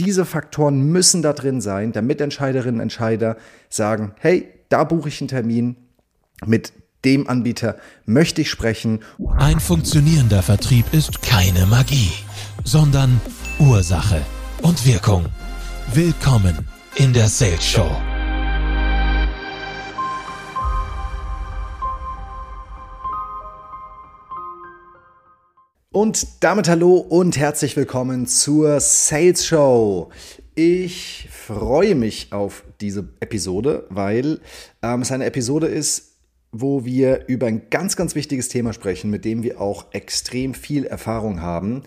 diese Faktoren müssen da drin sein, damit Entscheiderinnen und Entscheider sagen, hey, da buche ich einen Termin mit dem Anbieter möchte ich sprechen. Ein funktionierender Vertrieb ist keine Magie, sondern Ursache und Wirkung. Willkommen in der Sales Show. Und damit hallo und herzlich willkommen zur Sales Show. Ich freue mich auf diese Episode, weil ähm, es eine Episode ist, wo wir über ein ganz, ganz wichtiges Thema sprechen, mit dem wir auch extrem viel Erfahrung haben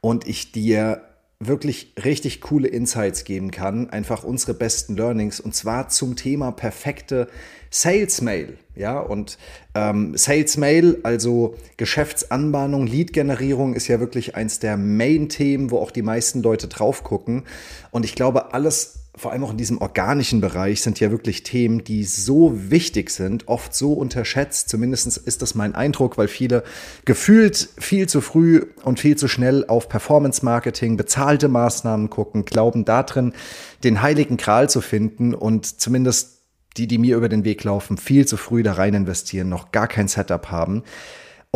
und ich dir wirklich richtig coole Insights geben kann, einfach unsere besten Learnings und zwar zum Thema perfekte Sales Mail. Ja, und ähm, Sales Mail, also Geschäftsanbahnung, Lead-Generierung ist ja wirklich eins der Main-Themen, wo auch die meisten Leute drauf gucken. Und ich glaube, alles vor allem auch in diesem organischen Bereich sind ja wirklich Themen, die so wichtig sind, oft so unterschätzt. Zumindest ist das mein Eindruck, weil viele gefühlt viel zu früh und viel zu schnell auf Performance Marketing, bezahlte Maßnahmen gucken, glauben darin, den heiligen Kral zu finden und zumindest die, die mir über den Weg laufen, viel zu früh da rein investieren, noch gar kein Setup haben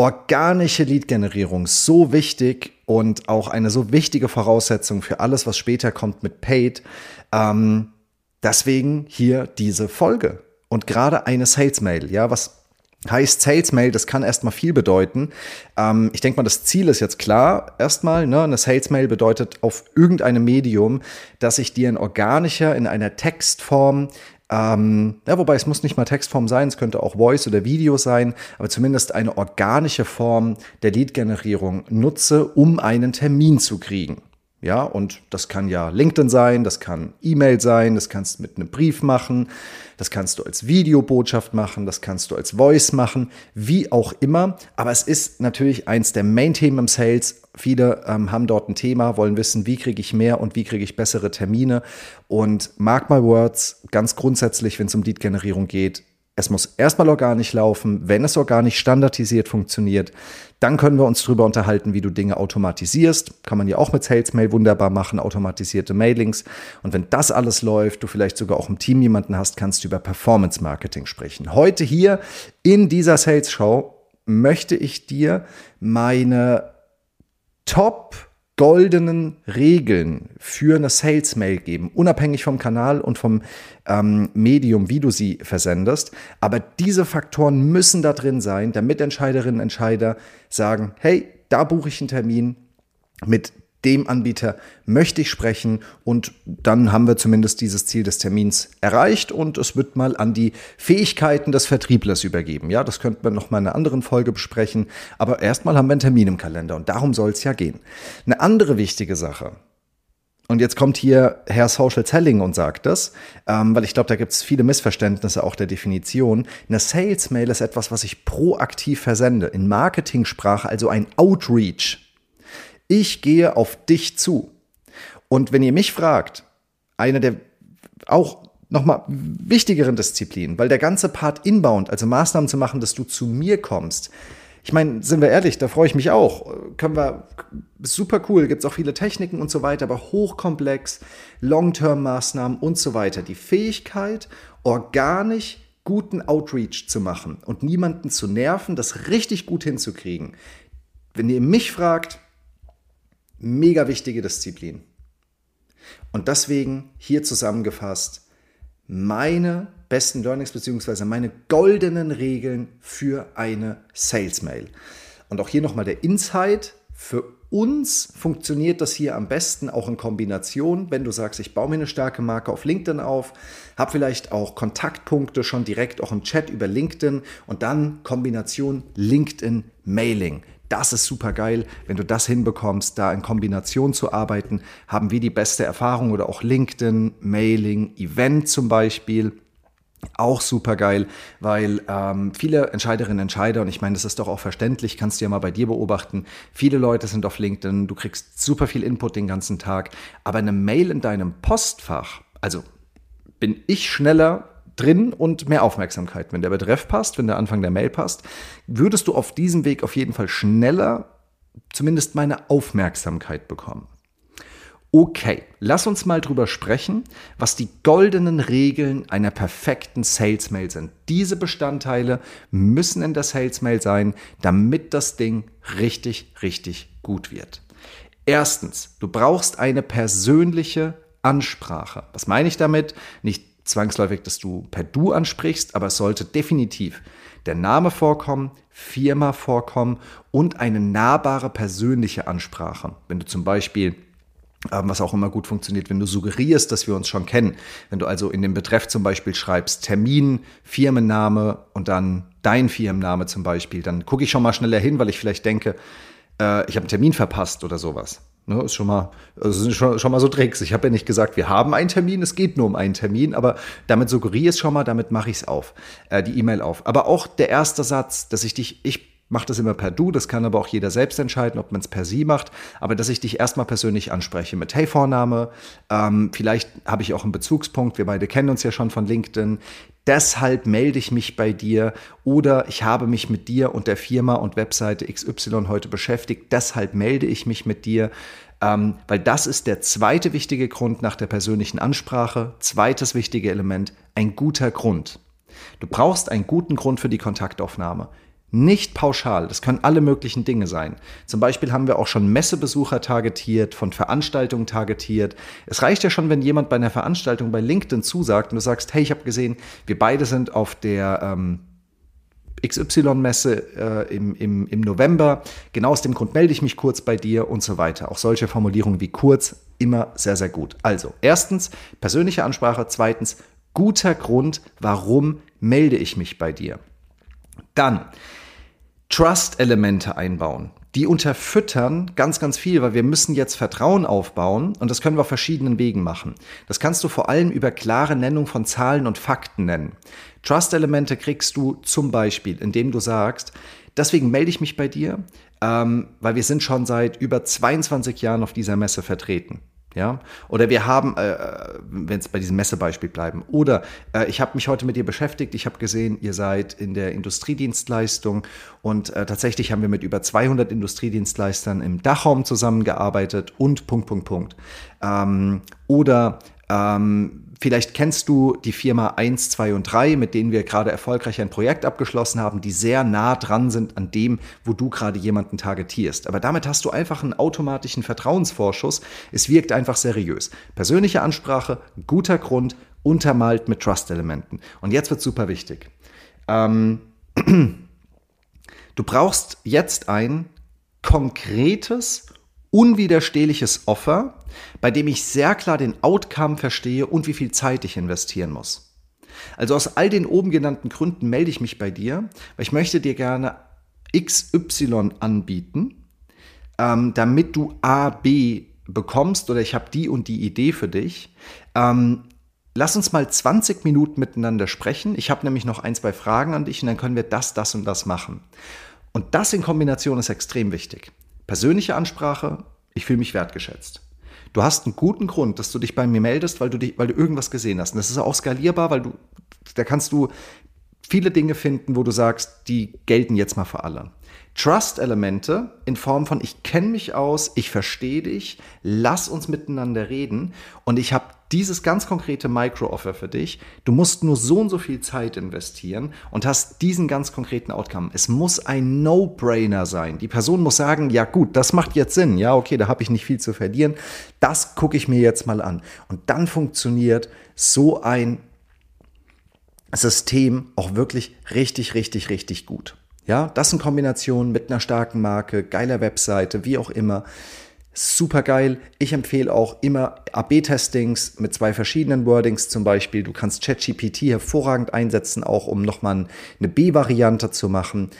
organische Lead-Generierung so wichtig und auch eine so wichtige Voraussetzung für alles, was später kommt mit Paid. Ähm, deswegen hier diese Folge und gerade eine Sales-Mail. Ja, was heißt Sales-Mail? Das kann erstmal viel bedeuten. Ähm, ich denke mal, das Ziel ist jetzt klar. Erstmal, ne, eine Sales-Mail bedeutet auf irgendeinem Medium, dass ich dir in organischer, in einer Textform ähm, ja, wobei es muss nicht mal Textform sein, es könnte auch Voice oder Video sein, aber zumindest eine organische Form der Lead-Generierung nutze, um einen Termin zu kriegen. Ja, und das kann ja LinkedIn sein, das kann E-Mail sein, das kannst du mit einem Brief machen, das kannst du als Videobotschaft machen, das kannst du als Voice machen, wie auch immer. Aber es ist natürlich eins der Main-Themen im Sales. Viele ähm, haben dort ein Thema, wollen wissen, wie kriege ich mehr und wie kriege ich bessere Termine. Und mark my words, ganz grundsätzlich, wenn es um Lead-Generierung geht, es muss erstmal organisch laufen. Wenn es organisch standardisiert funktioniert, dann können wir uns darüber unterhalten, wie du Dinge automatisierst. Kann man ja auch mit Salesmail wunderbar machen, automatisierte Mailings. Und wenn das alles läuft, du vielleicht sogar auch im Team jemanden hast, kannst du über Performance Marketing sprechen. Heute hier in dieser Sales Show möchte ich dir meine Top goldenen Regeln für eine Sales Mail geben, unabhängig vom Kanal und vom ähm, Medium, wie du sie versendest. Aber diese Faktoren müssen da drin sein, damit Entscheiderinnen und Entscheider sagen, hey, da buche ich einen Termin mit dem Anbieter möchte ich sprechen und dann haben wir zumindest dieses Ziel des Termins erreicht und es wird mal an die Fähigkeiten des Vertrieblers übergeben. Ja, das könnten wir noch mal in einer anderen Folge besprechen, aber erstmal haben wir einen Termin im Kalender und darum soll es ja gehen. Eine andere wichtige Sache, und jetzt kommt hier Herr Social Selling und sagt das, ähm, weil ich glaube, da gibt es viele Missverständnisse auch der Definition. Eine Sales Mail ist etwas, was ich proaktiv versende. In Marketingsprache also ein Outreach. Ich gehe auf dich zu. Und wenn ihr mich fragt, eine der auch nochmal wichtigeren Disziplinen, weil der ganze Part inbound, also Maßnahmen zu machen, dass du zu mir kommst, ich meine, sind wir ehrlich, da freue ich mich auch. Können wir, super cool, gibt es auch viele Techniken und so weiter, aber hochkomplex, Long-Term-Maßnahmen und so weiter. Die Fähigkeit, organisch guten Outreach zu machen und niemanden zu nerven, das richtig gut hinzukriegen. Wenn ihr mich fragt, Mega wichtige Disziplin. Und deswegen hier zusammengefasst meine besten Learnings bzw. meine goldenen Regeln für eine Sales Mail. Und auch hier nochmal der Insight. Für uns funktioniert das hier am besten auch in Kombination, wenn du sagst, ich baue mir eine starke Marke auf LinkedIn auf, habe vielleicht auch Kontaktpunkte schon direkt auch im Chat über LinkedIn und dann Kombination LinkedIn Mailing. Das ist super geil. Wenn du das hinbekommst, da in Kombination zu arbeiten, haben wir die beste Erfahrung oder auch LinkedIn, Mailing, Event zum Beispiel. Auch super geil, weil ähm, viele Entscheiderinnen und Entscheider, und ich meine, das ist doch auch verständlich, kannst du ja mal bei dir beobachten, viele Leute sind auf LinkedIn, du kriegst super viel Input den ganzen Tag, aber eine Mail in deinem Postfach, also bin ich schneller drin und mehr Aufmerksamkeit. Wenn der Betreff passt, wenn der Anfang der Mail passt, würdest du auf diesem Weg auf jeden Fall schneller zumindest meine Aufmerksamkeit bekommen. Okay, lass uns mal drüber sprechen, was die goldenen Regeln einer perfekten Sales Mail sind. Diese Bestandteile müssen in der Sales Mail sein, damit das Ding richtig, richtig gut wird. Erstens, du brauchst eine persönliche Ansprache. Was meine ich damit? Nicht zwangsläufig, dass du per Du ansprichst, aber es sollte definitiv der Name vorkommen, Firma vorkommen und eine nahbare persönliche Ansprache. Wenn du zum Beispiel ähm, was auch immer gut funktioniert, wenn du suggerierst, dass wir uns schon kennen. Wenn du also in dem Betreff zum Beispiel schreibst Termin, Firmenname und dann dein Firmenname zum Beispiel, dann gucke ich schon mal schneller hin, weil ich vielleicht denke, äh, ich habe einen Termin verpasst oder sowas. Ne, ist schon mal, also schon, schon mal so Tricks. Ich habe ja nicht gesagt, wir haben einen Termin, es geht nur um einen Termin, aber damit suggeriere ich es schon mal, damit mache ich es auf, äh, die E-Mail auf. Aber auch der erste Satz, dass ich dich, ich mache das immer per Du, das kann aber auch jeder selbst entscheiden, ob man es per Sie macht, aber dass ich dich erstmal persönlich anspreche mit Hey Vorname, ähm, vielleicht habe ich auch einen Bezugspunkt, wir beide kennen uns ja schon von LinkedIn, deshalb melde ich mich bei dir oder ich habe mich mit dir und der Firma und Webseite XY heute beschäftigt, deshalb melde ich mich mit dir. Ähm, weil das ist der zweite wichtige Grund nach der persönlichen Ansprache. Zweites wichtige Element, ein guter Grund. Du brauchst einen guten Grund für die Kontaktaufnahme. Nicht pauschal, das können alle möglichen Dinge sein. Zum Beispiel haben wir auch schon Messebesucher targetiert, von Veranstaltungen targetiert. Es reicht ja schon, wenn jemand bei einer Veranstaltung bei LinkedIn zusagt und du sagst, hey, ich habe gesehen, wir beide sind auf der ähm, XY-Messe äh, im, im, im November. Genau aus dem Grund melde ich mich kurz bei dir und so weiter. Auch solche Formulierungen wie kurz immer sehr, sehr gut. Also, erstens persönliche Ansprache, zweitens guter Grund, warum melde ich mich bei dir. Dann Trust-Elemente einbauen. Die unterfüttern ganz, ganz viel, weil wir müssen jetzt Vertrauen aufbauen und das können wir auf verschiedenen Wegen machen. Das kannst du vor allem über klare Nennung von Zahlen und Fakten nennen. Trust-Elemente kriegst du zum Beispiel, indem du sagst, deswegen melde ich mich bei dir, ähm, weil wir sind schon seit über 22 Jahren auf dieser Messe vertreten. Ja, oder wir haben, äh, wenn es bei diesem Messebeispiel bleiben, oder äh, ich habe mich heute mit dir beschäftigt, ich habe gesehen, ihr seid in der Industriedienstleistung und äh, tatsächlich haben wir mit über 200 Industriedienstleistern im Dachraum zusammengearbeitet und Punkt, Punkt, Punkt. Ähm, oder ähm, Vielleicht kennst du die Firma 1, 2 und 3, mit denen wir gerade erfolgreich ein Projekt abgeschlossen haben, die sehr nah dran sind an dem, wo du gerade jemanden targetierst. Aber damit hast du einfach einen automatischen Vertrauensvorschuss. Es wirkt einfach seriös. Persönliche Ansprache, guter Grund, untermalt mit Trust-Elementen. Und jetzt wird super wichtig. Ähm, du brauchst jetzt ein konkretes unwiderstehliches Offer, bei dem ich sehr klar den Outcome verstehe und wie viel Zeit ich investieren muss. Also aus all den oben genannten Gründen melde ich mich bei dir, weil ich möchte dir gerne XY anbieten, ähm, damit du A, B bekommst oder ich habe die und die Idee für dich. Ähm, lass uns mal 20 Minuten miteinander sprechen. Ich habe nämlich noch ein, zwei Fragen an dich und dann können wir das, das und das machen. Und das in Kombination ist extrem wichtig persönliche Ansprache, ich fühle mich wertgeschätzt. Du hast einen guten Grund, dass du dich bei mir meldest, weil du, dich, weil du irgendwas gesehen hast. Und das ist auch skalierbar, weil du, da kannst du viele Dinge finden, wo du sagst, die gelten jetzt mal für alle. Trust-Elemente in Form von ich kenne mich aus, ich verstehe dich, lass uns miteinander reden und ich habe dieses ganz konkrete Micro-Offer für dich. Du musst nur so und so viel Zeit investieren und hast diesen ganz konkreten Outcome. Es muss ein No-Brainer sein. Die Person muss sagen, ja gut, das macht jetzt Sinn. Ja, okay, da habe ich nicht viel zu verlieren. Das gucke ich mir jetzt mal an. Und dann funktioniert so ein System auch wirklich richtig, richtig, richtig gut. Ja, das in Kombination mit einer starken Marke, geiler Webseite, wie auch immer. Super geil. Ich empfehle auch immer AB-Testings mit zwei verschiedenen Wordings zum Beispiel. Du kannst ChatGPT hervorragend einsetzen, auch um nochmal eine B-Variante zu machen.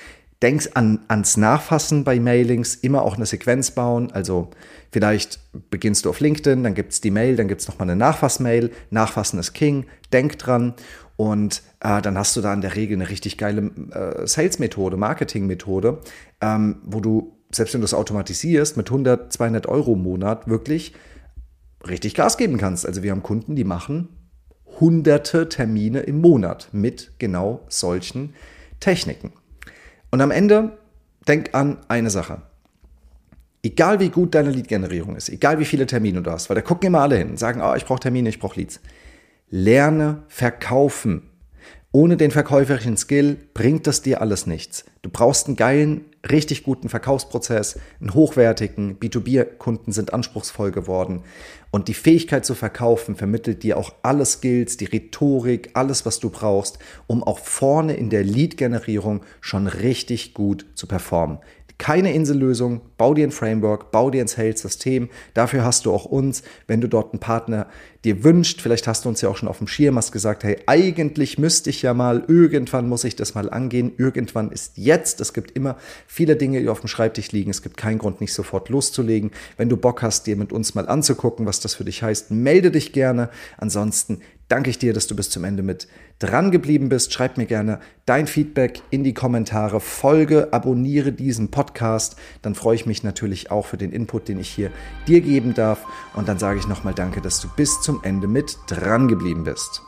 Denk an, ans Nachfassen bei Mailings, immer auch eine Sequenz bauen. Also vielleicht beginnst du auf LinkedIn, dann gibt es die Mail, dann gibt es nochmal eine Nachfassmail. Nachfassen ist King. Denk dran. Und äh, dann hast du da in der Regel eine richtig geile äh, Sales-Methode, Marketing-Methode, ähm, wo du, selbst wenn du es automatisierst, mit 100, 200 Euro im Monat wirklich richtig Gas geben kannst. Also wir haben Kunden, die machen hunderte Termine im Monat mit genau solchen Techniken. Und am Ende denk an eine Sache. Egal wie gut deine Lead-Generierung ist, egal wie viele Termine du hast, weil da gucken immer alle hin und sagen, oh, ich brauche Termine, ich brauche Leads. Lerne verkaufen. Ohne den verkäuferischen Skill bringt das dir alles nichts. Du brauchst einen geilen, richtig guten Verkaufsprozess, einen hochwertigen. B2B-Kunden sind anspruchsvoll geworden. Und die Fähigkeit zu verkaufen vermittelt dir auch alle Skills, die Rhetorik, alles, was du brauchst, um auch vorne in der Lead-Generierung schon richtig gut zu performen keine Insellösung, bau dir ein Framework, bau dir ein Sales-System. Dafür hast du auch uns, wenn du dort einen Partner dir wünscht. Vielleicht hast du uns ja auch schon auf dem Schirm, hast gesagt, hey, eigentlich müsste ich ja mal, irgendwann muss ich das mal angehen. Irgendwann ist jetzt. Es gibt immer viele Dinge, die auf dem Schreibtisch liegen. Es gibt keinen Grund, nicht sofort loszulegen. Wenn du Bock hast, dir mit uns mal anzugucken, was das für dich heißt, melde dich gerne. Ansonsten danke ich dir, dass du bis zum Ende mit dran geblieben bist. Schreib mir gerne dein Feedback in die Kommentare. Folge, abonniere diesen Podcast. Dann freue ich mich natürlich auch für den Input, den ich hier dir geben darf. Und dann sage ich nochmal Danke, dass du bis zum Ende mit dran geblieben bist.